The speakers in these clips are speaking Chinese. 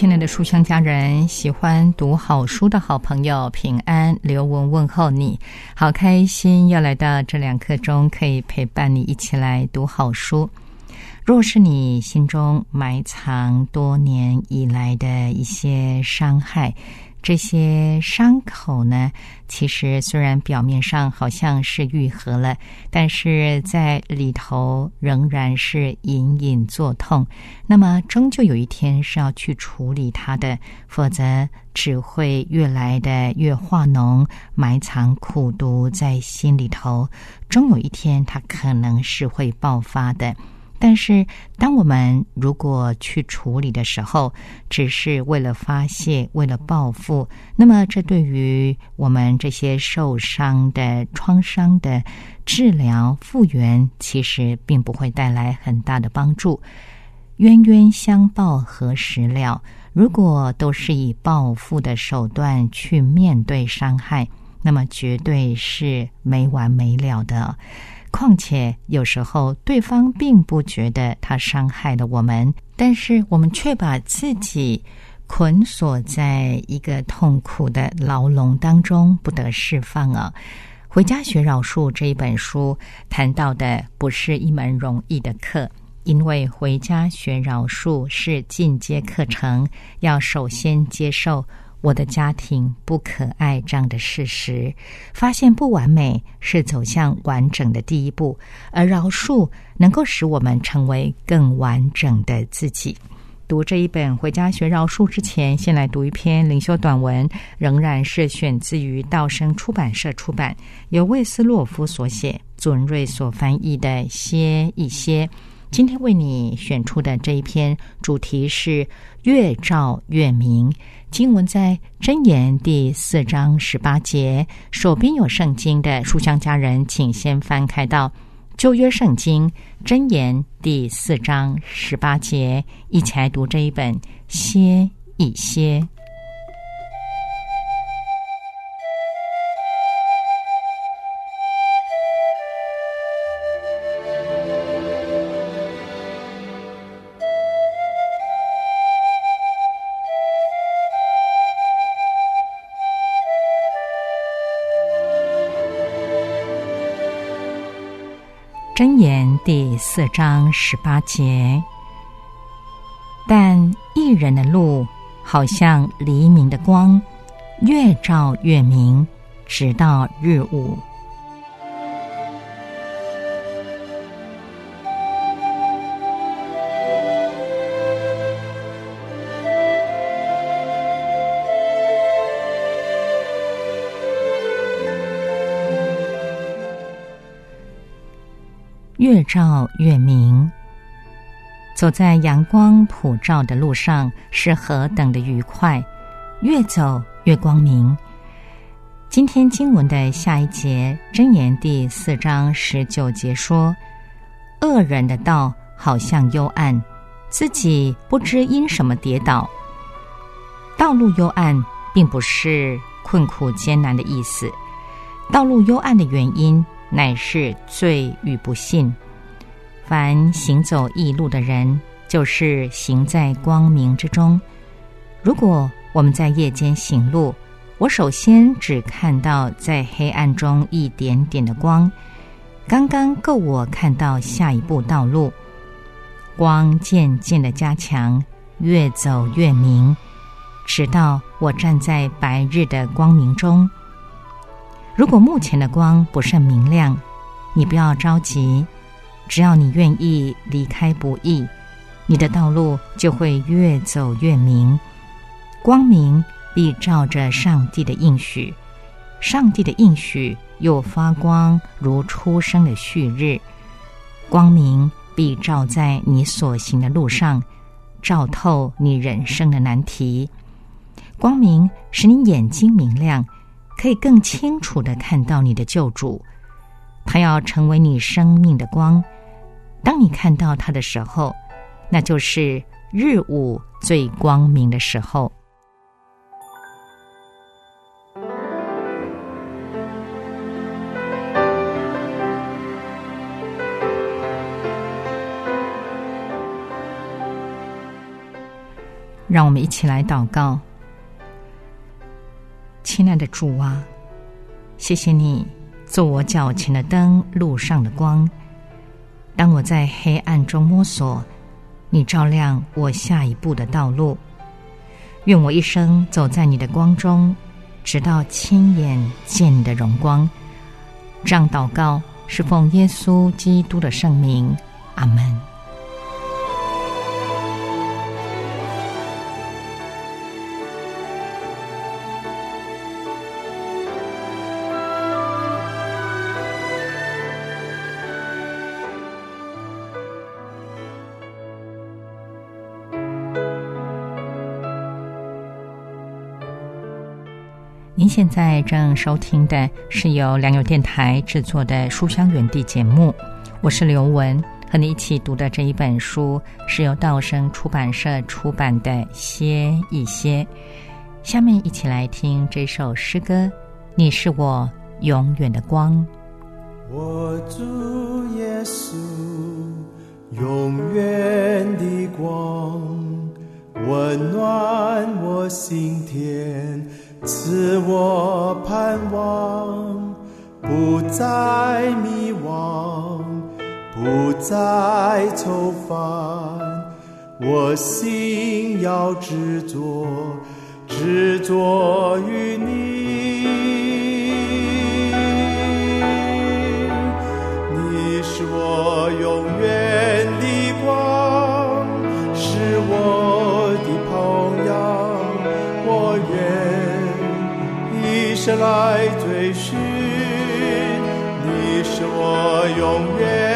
亲爱的书香家人，喜欢读好书的好朋友，平安，刘文问候你，好开心，又来到这两刻钟，可以陪伴你一起来读好书。若是你心中埋藏多年以来的一些伤害。这些伤口呢，其实虽然表面上好像是愈合了，但是在里头仍然是隐隐作痛。那么，终究有一天是要去处理它的，否则只会越来的越化脓，埋藏苦毒在心里头。终有一天，它可能是会爆发的。但是，当我们如果去处理的时候，只是为了发泄、为了报复，那么这对于我们这些受伤的、创伤的治疗复原，其实并不会带来很大的帮助。冤冤相报何时了？如果都是以报复的手段去面对伤害，那么绝对是没完没了的。况且有时候对方并不觉得他伤害了我们，但是我们却把自己捆锁在一个痛苦的牢笼当中，不得释放啊！《回家学饶恕》这一本书谈到的不是一门容易的课，因为回家学饶恕是进阶课程，要首先接受。我的家庭不可爱这样的事实，发现不完美是走向完整的第一步，而饶恕能够使我们成为更完整的自己。读这一本《回家学饶恕》之前，先来读一篇灵修短文，仍然是选自于道生出版社出版，由魏斯洛夫所写，祖文瑞所翻译的《歇一歇》。今天为你选出的这一篇主题是“越照越明”。经文在箴言第四章十八节。手边有圣经的书香家人，请先翻开到旧约圣经箴言第四章十八节，一起来读这一本歇一歇。第四章十八节，但一人的路好像黎明的光，越照越明，直到日午。越照越明，走在阳光普照的路上是何等的愉快，越走越光明。今天经文的下一节箴言第四章十九节说：“恶人的道好像幽暗，自己不知因什么跌倒。道路幽暗，并不是困苦艰难的意思，道路幽暗的原因。”乃是罪与不信。凡行走异路的人，就是行在光明之中。如果我们在夜间行路，我首先只看到在黑暗中一点点的光，刚刚够我看到下一步道路。光渐渐的加强，越走越明，直到我站在白日的光明中。如果目前的光不甚明亮，你不要着急，只要你愿意离开不易，你的道路就会越走越明。光明必照着上帝的应许，上帝的应许又发光如初生的旭日，光明必照在你所行的路上，照透你人生的难题。光明使你眼睛明亮，可以更清楚的看到你的救主。他要成为你生命的光。当你看到他的时候，那就是日午最光明的时候。让我们一起来祷告，亲爱的主啊，谢谢你做我脚前的灯，路上的光。当我在黑暗中摸索，你照亮我下一步的道路。愿我一生走在你的光中，直到亲眼见你的荣光。这样祷告是奉耶稣基督的圣名，阿门。您现在正收听的是由良友电台制作的《书香园地》节目，我是刘雯，和你一起读的这一本书是由道生出版社出版的《歇一歇》。下面一起来听这首诗歌：《你是我永远的光》。我主耶稣，永远的光，温暖我心田。赐我盼望，不再迷惘，不再愁烦。我心要执着，执着于你。你是我永远来追寻，你是我永远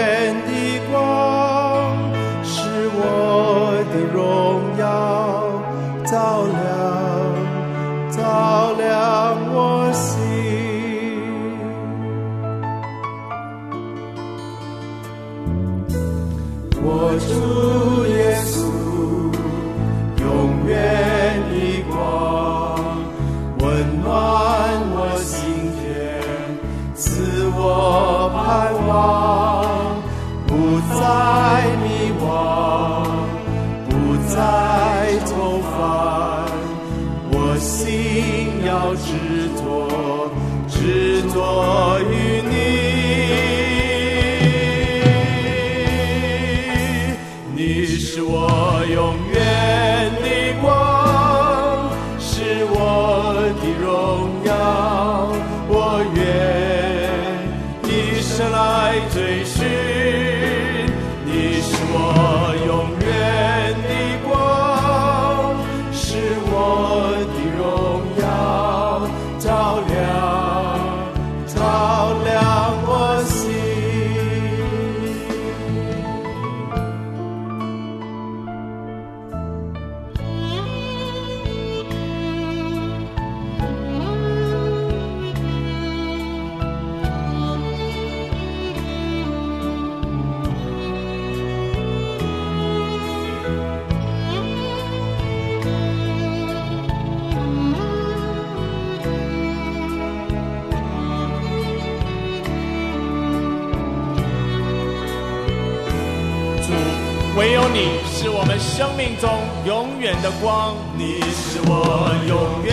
唯有你是我们生命中永远的光，你是我永远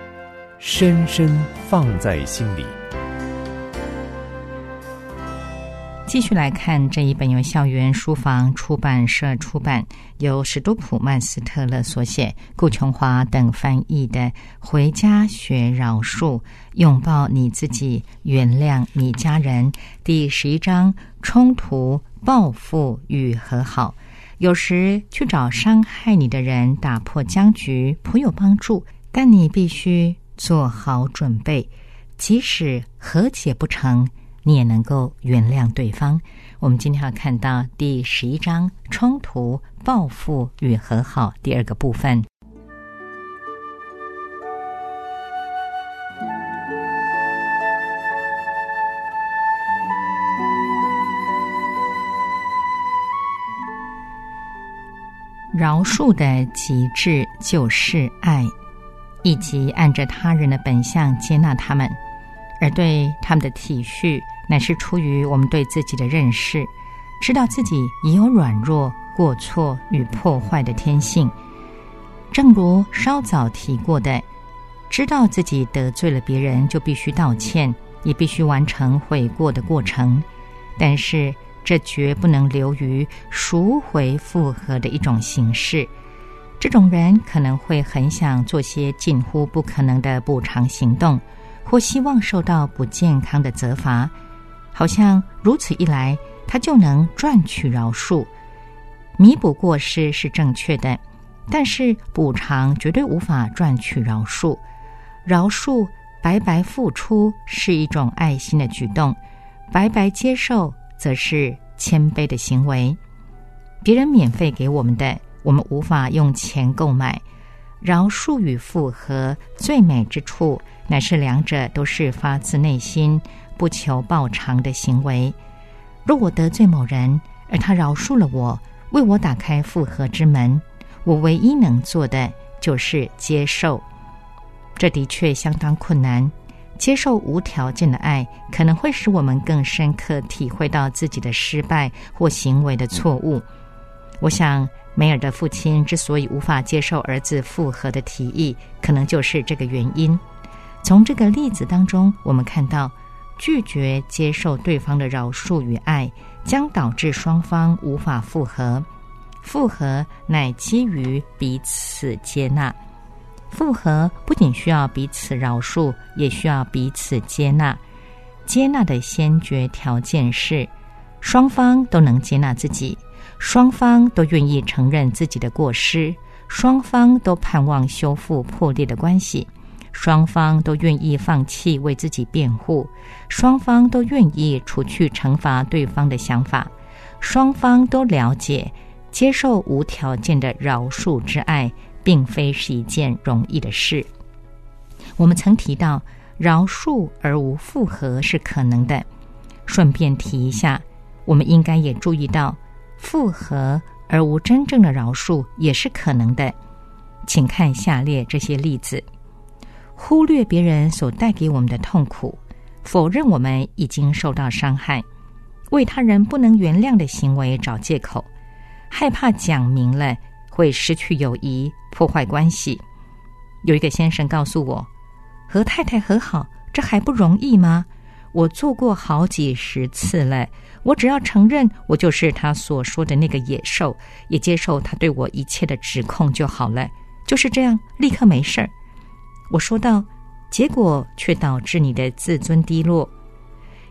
深深放在心里。继续来看这一本由校园书房出版社出版，由史都普曼斯特勒所写，顾琼华等翻译的《回家学饶恕，拥抱你自己，原谅你家人》第十一章：冲突、报复与和好。有时去找伤害你的人，打破僵局，颇有帮助，但你必须做好准备，即使和解不成。你也能够原谅对方。我们今天要看到第十一章冲突、报复与和好第二个部分。饶恕的极致就是爱，以及按着他人的本相接纳他们。而对他们的体恤，乃是出于我们对自己的认识，知道自己也有软弱、过错与破坏的天性。正如稍早提过的，知道自己得罪了别人，就必须道歉，也必须完成悔过的过程。但是，这绝不能流于赎回复合的一种形式。这种人可能会很想做些近乎不可能的补偿行动。或希望受到不健康的责罚，好像如此一来，他就能赚取饶恕，弥补过失是正确的，但是补偿绝对无法赚取饶恕。饶恕白白付出是一种爱心的举动，白白接受则是谦卑的行为。别人免费给我们的，我们无法用钱购买。饶恕与复合最美之处，乃是两者都是发自内心、不求报偿的行为。若我得罪某人，而他饶恕了我，为我打开复合之门，我唯一能做的就是接受。这的确相当困难。接受无条件的爱，可能会使我们更深刻体会到自己的失败或行为的错误。我想。梅尔的父亲之所以无法接受儿子复合的提议，可能就是这个原因。从这个例子当中，我们看到，拒绝接受对方的饶恕与爱，将导致双方无法复合。复合乃基于彼此接纳。复合不仅需要彼此饶恕，也需要彼此接纳。接纳的先决条件是，双方都能接纳自己。双方都愿意承认自己的过失，双方都盼望修复破裂的关系，双方都愿意放弃为自己辩护，双方都愿意除去惩罚对方的想法，双方都了解接受无条件的饶恕之爱，并非是一件容易的事。我们曾提到，饶恕而无复合是可能的。顺便提一下，我们应该也注意到。复合而无真正的饶恕也是可能的，请看下列这些例子：忽略别人所带给我们的痛苦，否认我们已经受到伤害，为他人不能原谅的行为找借口，害怕讲明了会失去友谊、破坏关系。有一个先生告诉我，和太太和好，这还不容易吗？我做过好几十次了。我只要承认我就是他所说的那个野兽，也接受他对我一切的指控就好了。就是这样，立刻没事儿。我说道，结果却导致你的自尊低落。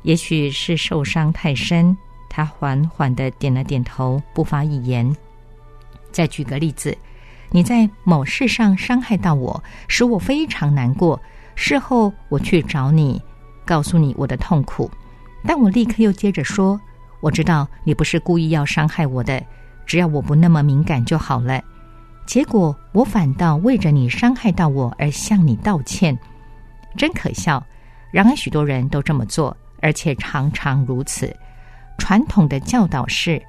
也许是受伤太深，他缓缓的点了点头，不发一言。再举个例子，你在某事上伤害到我，使我非常难过。事后我去找你，告诉你我的痛苦。但我立刻又接着说：“我知道你不是故意要伤害我的，只要我不那么敏感就好了。结果我反倒为着你伤害到我而向你道歉。真可笑。然而，许多人都这么做，而且常常如此。传统的教导是，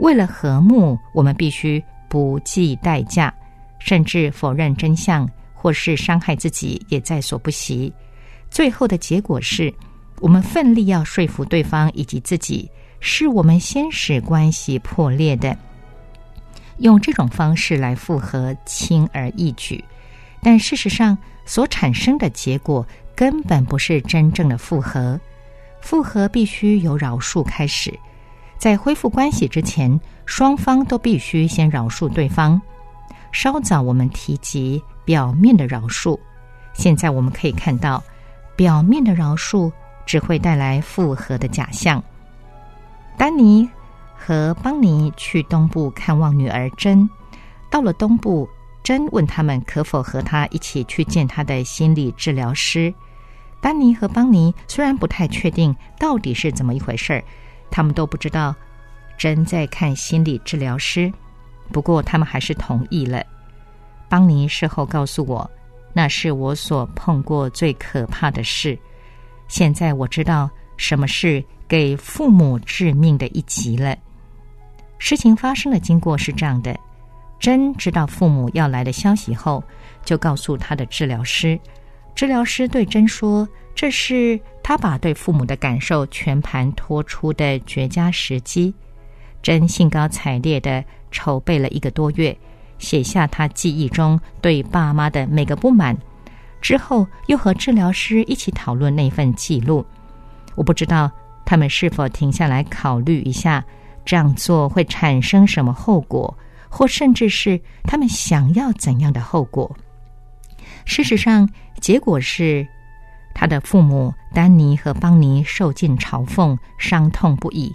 为了和睦，我们必须不计代价，甚至否认真相，或是伤害自己，也在所不惜。最后的结果是，我们奋力要说服对方以及自己，是我们先使关系破裂的。用这种方式来复合，轻而易举，但事实上所产生的结果。根本不是真正的复合，复合必须由饶恕开始。在恢复关系之前，双方都必须先饶恕对方。稍早我们提及表面的饶恕，现在我们可以看到，表面的饶恕只会带来复合的假象。丹尼和邦尼去东部看望女儿珍，到了东部，珍问他们可否和他一起去见他的心理治疗师。丹尼和邦尼虽然不太确定到底是怎么一回事儿，他们都不知道真在看心理治疗师，不过他们还是同意了。邦尼事后告诉我，那是我所碰过最可怕的事。现在我知道什么是给父母致命的一击了。事情发生的经过是这样的：真知道父母要来的消息后，就告诉他的治疗师。治疗师对珍说：“这是他把对父母的感受全盘托出的绝佳时机。”真兴高采烈的筹备了一个多月，写下他记忆中对爸妈的每个不满，之后又和治疗师一起讨论那份记录。我不知道他们是否停下来考虑一下这样做会产生什么后果，或甚至是他们想要怎样的后果。事实上。结果是，他的父母丹尼和邦尼受尽嘲讽，伤痛不已。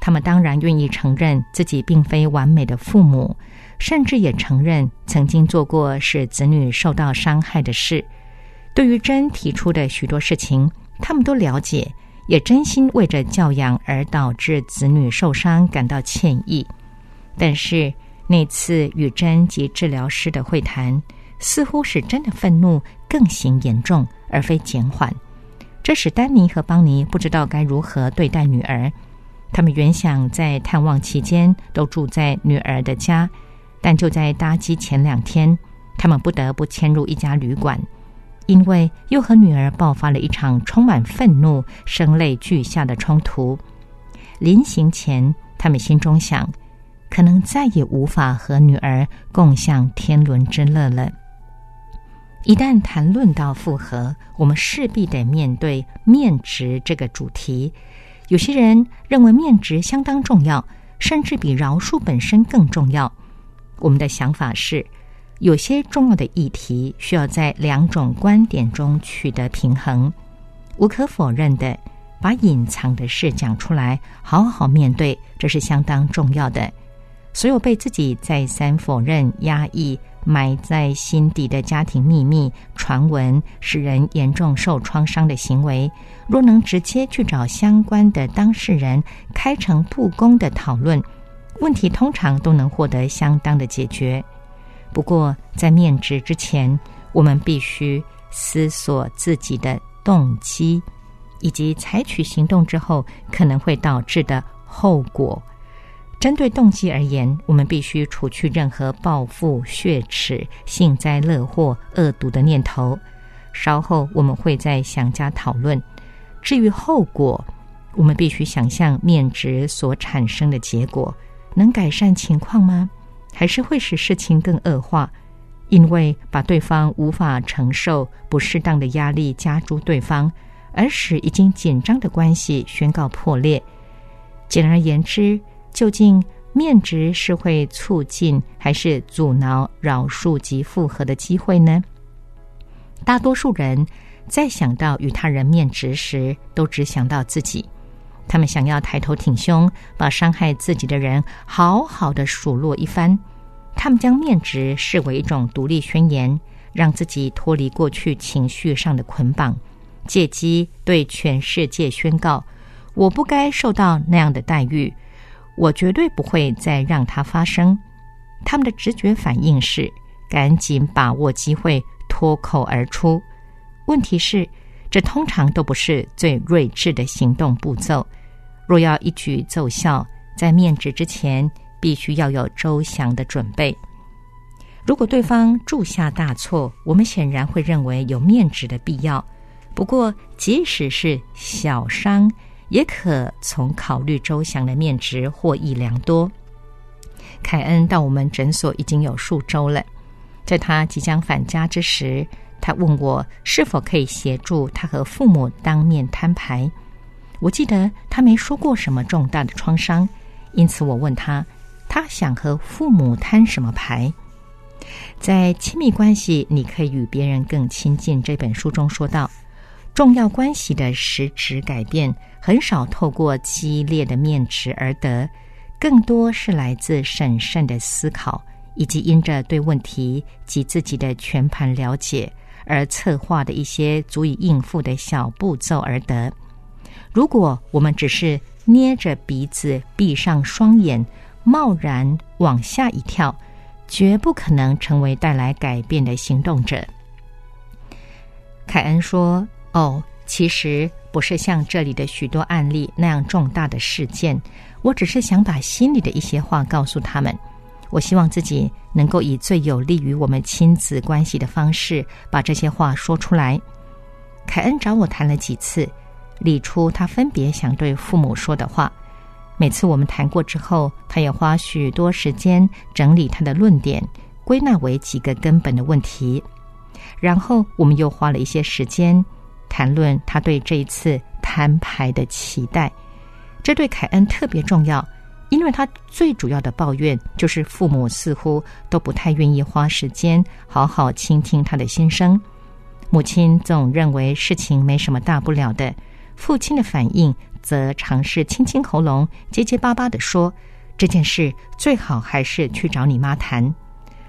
他们当然愿意承认自己并非完美的父母，甚至也承认曾经做过使子女受到伤害的事。对于真提出的许多事情，他们都了解，也真心为着教养而导致子女受伤感到歉意。但是那次与真及治疗师的会谈。似乎使真的愤怒更形严重，而非减缓。这使丹尼和邦尼不知道该如何对待女儿。他们原想在探望期间都住在女儿的家，但就在搭机前两天，他们不得不迁入一家旅馆，因为又和女儿爆发了一场充满愤怒、声泪俱下的冲突。临行前，他们心中想，可能再也无法和女儿共享天伦之乐了。一旦谈论到复合，我们势必得面对面值这个主题。有些人认为面值相当重要，甚至比饶恕本身更重要。我们的想法是，有些重要的议题需要在两种观点中取得平衡。无可否认的，把隐藏的事讲出来，好好面对，这是相当重要的。所有被自己再三否认、压抑。埋在心底的家庭秘密、传闻，使人严重受创伤的行为，若能直接去找相关的当事人，开诚布公的讨论，问题通常都能获得相当的解决。不过，在面质之前，我们必须思索自己的动机，以及采取行动之后可能会导致的后果。针对动机而言，我们必须除去任何报复、血耻、幸灾乐祸、恶毒的念头。稍后我们会再详加讨论。至于后果，我们必须想象面值所产生的结果能改善情况吗？还是会使事情更恶化？因为把对方无法承受不适当的压力加诸对方，而使已经紧张的关系宣告破裂。简而言之。究竟面值是会促进还是阻挠饶恕及复合的机会呢？大多数人在想到与他人面值时，都只想到自己。他们想要抬头挺胸，把伤害自己的人好好的数落一番。他们将面值视为一种独立宣言，让自己脱离过去情绪上的捆绑，借机对全世界宣告：我不该受到那样的待遇。我绝对不会再让它发生。他们的直觉反应是赶紧把握机会脱口而出：“问题是，这通常都不是最睿智的行动步骤。若要一举奏效，在面质之前，必须要有周详的准备。如果对方铸下大错，我们显然会认为有面质的必要。不过，即使是小伤，也可从考虑周详的面值获益良多。凯恩到我们诊所已经有数周了，在他即将返家之时，他问我是否可以协助他和父母当面摊牌。我记得他没说过什么重大的创伤，因此我问他，他想和父母摊什么牌？在亲密关系，你可以与别人更亲近。这本书中说到。重要关系的实质改变很少透过激烈的面值而得，更多是来自审慎的思考，以及因着对问题及自己的全盘了解而策划的一些足以应付的小步骤而得。如果我们只是捏着鼻子、闭上双眼，贸然往下一跳，绝不可能成为带来改变的行动者。凯恩说。哦，其实不是像这里的许多案例那样重大的事件。我只是想把心里的一些话告诉他们。我希望自己能够以最有利于我们亲子关系的方式把这些话说出来。凯恩找我谈了几次，理出他分别想对父母说的话。每次我们谈过之后，他也花许多时间整理他的论点，归纳为几个根本的问题。然后我们又花了一些时间。谈论他对这一次摊牌的期待，这对凯恩特别重要，因为他最主要的抱怨就是父母似乎都不太愿意花时间好好倾听他的心声。母亲总认为事情没什么大不了的，父亲的反应则尝试清清喉咙，结结巴巴的说：“这件事最好还是去找你妈谈。”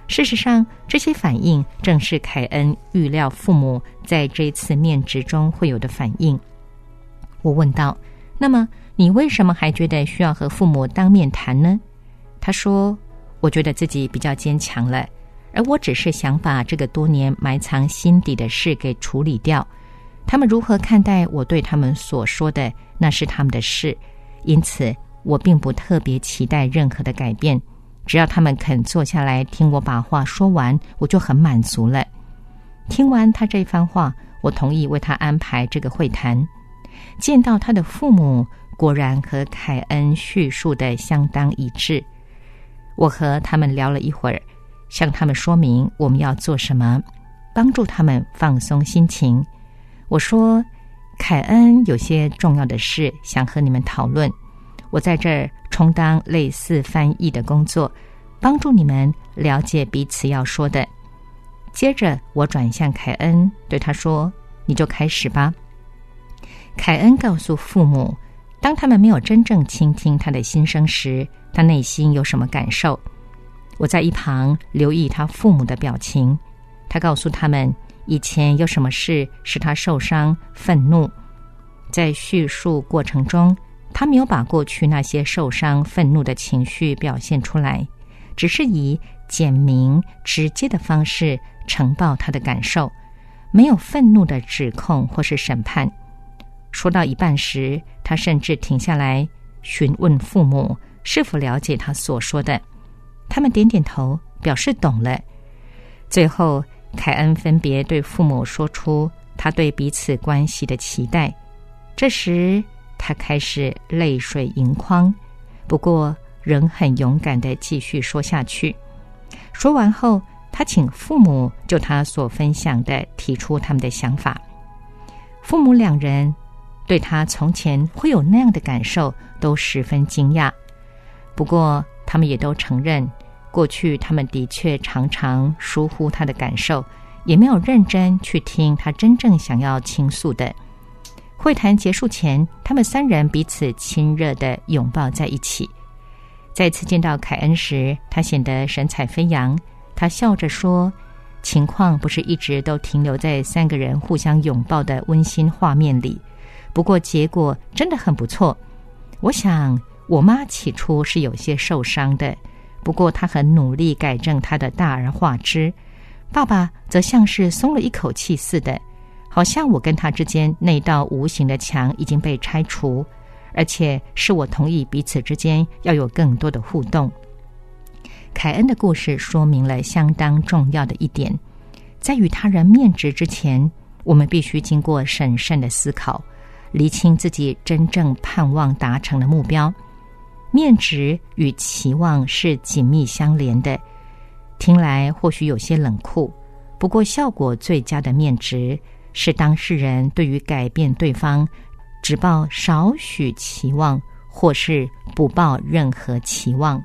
事实上，这些反应正是凯恩预料父母在这次面值中会有的反应。我问道：“那么，你为什么还觉得需要和父母当面谈呢？”他说：“我觉得自己比较坚强了，而我只是想把这个多年埋藏心底的事给处理掉。他们如何看待我对他们所说的，那是他们的事。因此，我并不特别期待任何的改变。”只要他们肯坐下来听我把话说完，我就很满足了。听完他这番话，我同意为他安排这个会谈。见到他的父母，果然和凯恩叙述的相当一致。我和他们聊了一会儿，向他们说明我们要做什么，帮助他们放松心情。我说：“凯恩有些重要的事想和你们讨论。”我在这儿充当类似翻译的工作，帮助你们了解彼此要说的。接着，我转向凯恩，对他说：“你就开始吧。”凯恩告诉父母，当他们没有真正倾听他的心声时，他内心有什么感受。我在一旁留意他父母的表情。他告诉他们，以前有什么事使他受伤、愤怒。在叙述过程中。他没有把过去那些受伤、愤怒的情绪表现出来，只是以简明、直接的方式呈报他的感受，没有愤怒的指控或是审判。说到一半时，他甚至停下来询问父母是否了解他所说的。他们点点头，表示懂了。最后，凯恩分别对父母说出他对彼此关系的期待。这时，他开始泪水盈眶，不过仍很勇敢的继续说下去。说完后，他请父母就他所分享的提出他们的想法。父母两人对他从前会有那样的感受都十分惊讶，不过他们也都承认，过去他们的确常常疏忽他的感受，也没有认真去听他真正想要倾诉的。会谈结束前，他们三人彼此亲热的拥抱在一起。再次见到凯恩时，他显得神采飞扬。他笑着说：“情况不是一直都停留在三个人互相拥抱的温馨画面里，不过结果真的很不错。我想，我妈起初是有些受伤的，不过她很努力改正她的大而化之。爸爸则像是松了一口气似的。”好像我跟他之间那道无形的墙已经被拆除，而且是我同意彼此之间要有更多的互动。凯恩的故事说明了相当重要的一点，在与他人面质之前，我们必须经过审慎的思考，厘清自己真正盼望达成的目标。面值与期望是紧密相连的，听来或许有些冷酷，不过效果最佳的面值是当事人对于改变对方只抱少许期望，或是不抱任何期望。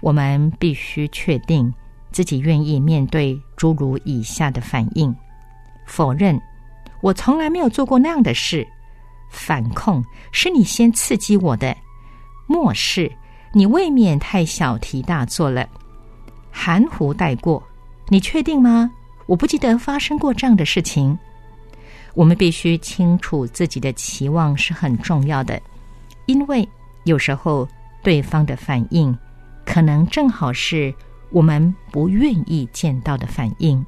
我们必须确定自己愿意面对诸如以下的反应：否认，我从来没有做过那样的事；反控，是你先刺激我的；漠视，你未免太小题大做了；含糊带过，你确定吗？我不记得发生过这样的事情。我们必须清楚自己的期望是很重要的，因为有时候对方的反应。可能正好是我们不愿意见到的反应。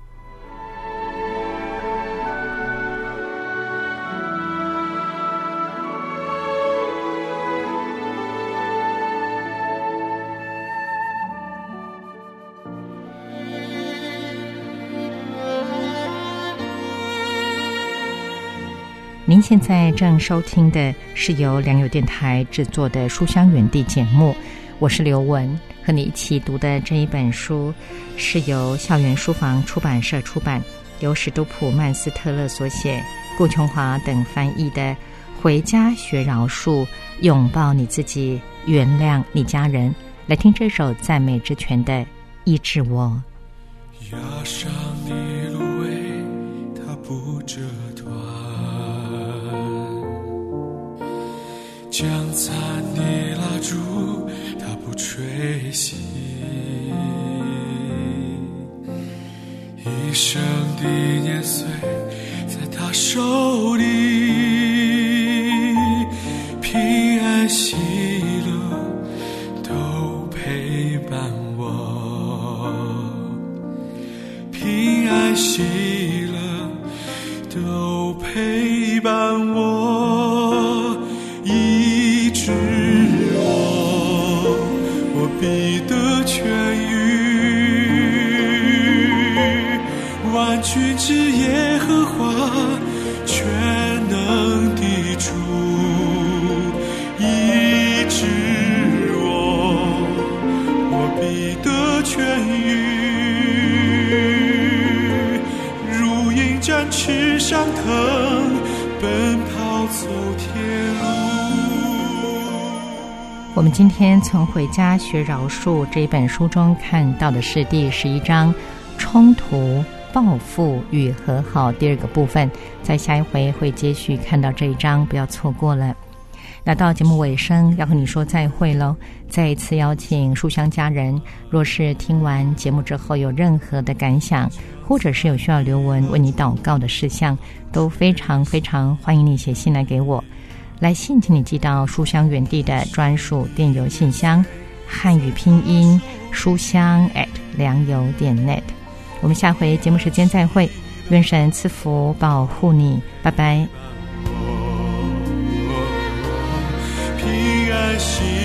现在正收听的是由良友电台制作的《书香园地》节目。我是刘雯，和你一起读的这一本书是由校园书房出版社出版，由史都普曼斯特勒所写，顾琼华等翻译的《回家学饶恕，拥抱你自己，原谅你家人》。来听这首赞美之泉的《医治我》。压上的芦苇，它不折断；将残的蜡烛。吹熄一生的年岁，在他手里，平安喜乐都陪伴我，平安喜乐都陪伴我，今天从《回家学饶恕》这一本书中看到的是第十一章“冲突、报复与和好”第二个部分，在下一回会接续看到这一章，不要错过了。那到节目尾声，要和你说再会喽！再一次邀请书香家人，若是听完节目之后有任何的感想，或者是有需要刘文为你祷告的事项，都非常非常欢迎你写信来给我。来信，请你寄到书香园地的专属电邮信箱，汉语拼音书香 at 良友点 net。我们下回节目时间再会，愿神赐福保护你，拜拜。平安喜